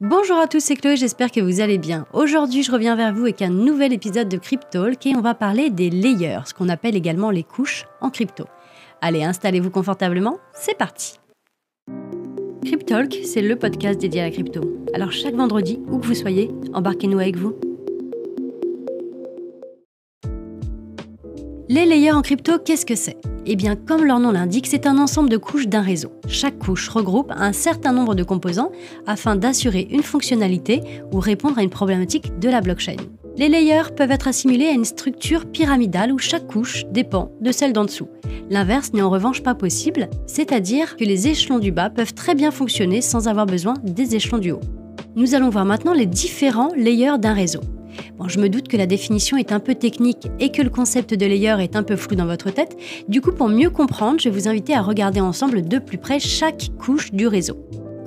Bonjour à tous, c'est Chloé, j'espère que vous allez bien. Aujourd'hui, je reviens vers vous avec un nouvel épisode de Cryptalk et on va parler des layers, ce qu'on appelle également les couches en crypto. Allez, installez-vous confortablement, c'est parti. Cryptalk, c'est le podcast dédié à la crypto. Alors chaque vendredi, où que vous soyez, embarquez-nous avec vous. Les layers en crypto, qu'est-ce que c'est? Eh bien, comme leur nom l'indique, c'est un ensemble de couches d'un réseau. Chaque couche regroupe un certain nombre de composants afin d'assurer une fonctionnalité ou répondre à une problématique de la blockchain. Les layers peuvent être assimilés à une structure pyramidale où chaque couche dépend de celle d'en dessous. L'inverse n'est en revanche pas possible, c'est-à-dire que les échelons du bas peuvent très bien fonctionner sans avoir besoin des échelons du haut. Nous allons voir maintenant les différents layers d'un réseau. Bon, je me doute que la définition est un peu technique et que le concept de layer est un peu flou dans votre tête. Du coup, pour mieux comprendre, je vais vous inviter à regarder ensemble de plus près chaque couche du réseau.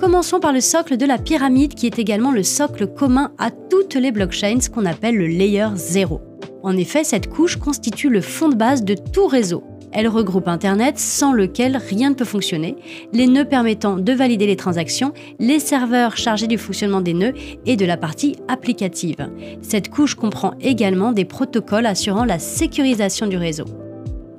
Commençons par le socle de la pyramide qui est également le socle commun à toutes les blockchains, ce qu'on appelle le layer 0. En effet, cette couche constitue le fond de base de tout réseau. Elle regroupe Internet sans lequel rien ne peut fonctionner, les nœuds permettant de valider les transactions, les serveurs chargés du fonctionnement des nœuds et de la partie applicative. Cette couche comprend également des protocoles assurant la sécurisation du réseau.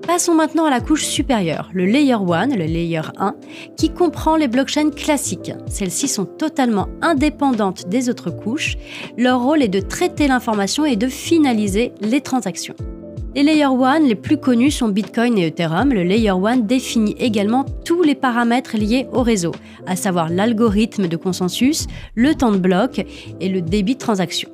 Passons maintenant à la couche supérieure, le Layer 1, le Layer 1, qui comprend les blockchains classiques. Celles-ci sont totalement indépendantes des autres couches. Leur rôle est de traiter l'information et de finaliser les transactions. Les Layer 1 les plus connus sont Bitcoin et Ethereum. Le Layer 1 définit également tous les paramètres liés au réseau, à savoir l'algorithme de consensus, le temps de bloc et le débit de transaction.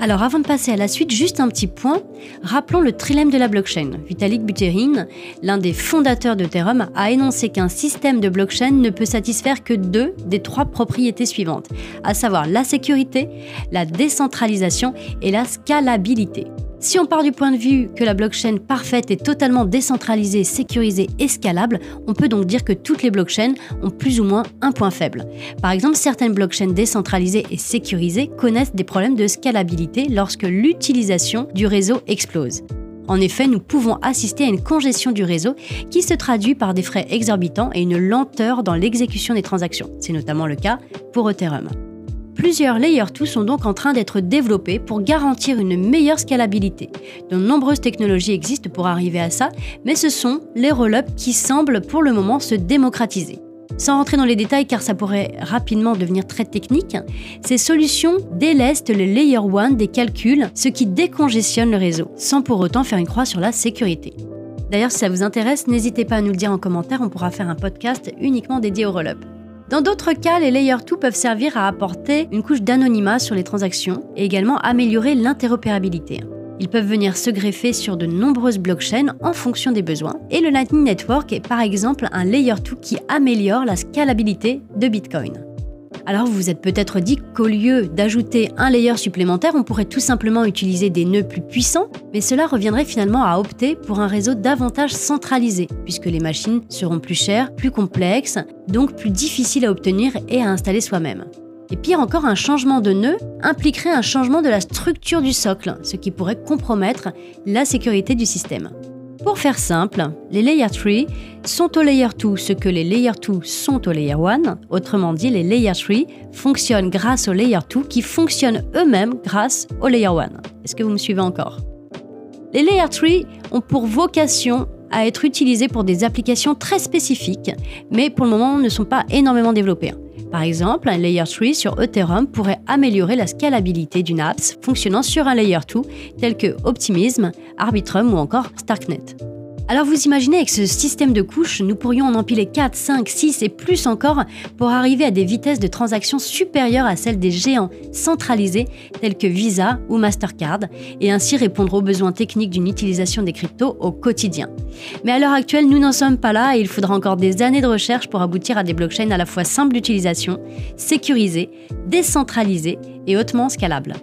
Alors avant de passer à la suite, juste un petit point. Rappelons le trilemme de la blockchain. Vitalik Buterin, l'un des fondateurs d'Ethereum, a énoncé qu'un système de blockchain ne peut satisfaire que deux des trois propriétés suivantes, à savoir la sécurité, la décentralisation et la scalabilité. Si on part du point de vue que la blockchain parfaite est totalement décentralisée, sécurisée et scalable, on peut donc dire que toutes les blockchains ont plus ou moins un point faible. Par exemple, certaines blockchains décentralisées et sécurisées connaissent des problèmes de scalabilité lorsque l'utilisation du réseau explose. En effet, nous pouvons assister à une congestion du réseau qui se traduit par des frais exorbitants et une lenteur dans l'exécution des transactions. C'est notamment le cas pour Ethereum. Plusieurs Layer 2 sont donc en train d'être développés pour garantir une meilleure scalabilité. De nombreuses technologies existent pour arriver à ça, mais ce sont les roll-ups qui semblent pour le moment se démocratiser. Sans rentrer dans les détails car ça pourrait rapidement devenir très technique, ces solutions délestent le layer 1 des calculs, ce qui décongestionne le réseau, sans pour autant faire une croix sur la sécurité. D'ailleurs, si ça vous intéresse, n'hésitez pas à nous le dire en commentaire, on pourra faire un podcast uniquement dédié au roll-up. Dans d'autres cas, les Layer 2 peuvent servir à apporter une couche d'anonymat sur les transactions et également améliorer l'interopérabilité. Ils peuvent venir se greffer sur de nombreuses blockchains en fonction des besoins. Et le Lightning Network est par exemple un Layer 2 qui améliore la scalabilité de Bitcoin. Alors vous vous êtes peut-être dit qu'au lieu d'ajouter un layer supplémentaire, on pourrait tout simplement utiliser des nœuds plus puissants, mais cela reviendrait finalement à opter pour un réseau davantage centralisé, puisque les machines seront plus chères, plus complexes, donc plus difficiles à obtenir et à installer soi-même. Et pire encore, un changement de nœud impliquerait un changement de la structure du socle, ce qui pourrait compromettre la sécurité du système. Pour faire simple, les Layer 3 sont au Layer 2 ce que les Layer 2 sont au Layer 1. Autrement dit, les Layer 3 fonctionnent grâce aux Layer 2 qui fonctionnent eux-mêmes grâce au Layer 1. Est-ce que vous me suivez encore? Les Layer 3 ont pour vocation à être utilisés pour des applications très spécifiques, mais pour le moment ne sont pas énormément développés. Par exemple, un Layer 3 sur Ethereum pourrait améliorer la scalabilité d'une app fonctionnant sur un Layer 2 tel que Optimism, Arbitrum ou encore Starknet. Alors vous imaginez avec ce système de couches, nous pourrions en empiler 4, 5, 6 et plus encore pour arriver à des vitesses de transaction supérieures à celles des géants centralisés tels que Visa ou Mastercard et ainsi répondre aux besoins techniques d'une utilisation des cryptos au quotidien. Mais à l'heure actuelle, nous n'en sommes pas là et il faudra encore des années de recherche pour aboutir à des blockchains à la fois simples d'utilisation, sécurisées, décentralisées et hautement scalables.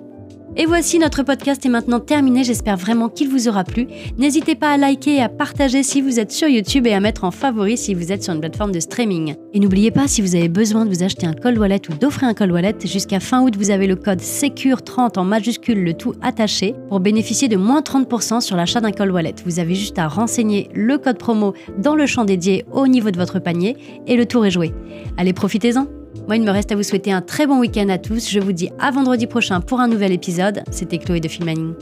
Et voici, notre podcast est maintenant terminé, j'espère vraiment qu'il vous aura plu. N'hésitez pas à liker et à partager si vous êtes sur YouTube et à mettre en favori si vous êtes sur une plateforme de streaming. Et n'oubliez pas, si vous avez besoin de vous acheter un cold wallet ou d'offrir un cold wallet, jusqu'à fin août, vous avez le code SECURE30 en majuscule, le tout attaché, pour bénéficier de moins 30% sur l'achat d'un cold wallet. Vous avez juste à renseigner le code promo dans le champ dédié au niveau de votre panier et le tour est joué. Allez, profitez-en Moi, il me reste à vous souhaiter un très bon week-end à tous. Je vous dis à vendredi prochain pour un nouvel épisode. C'était Chloé de Filmaning.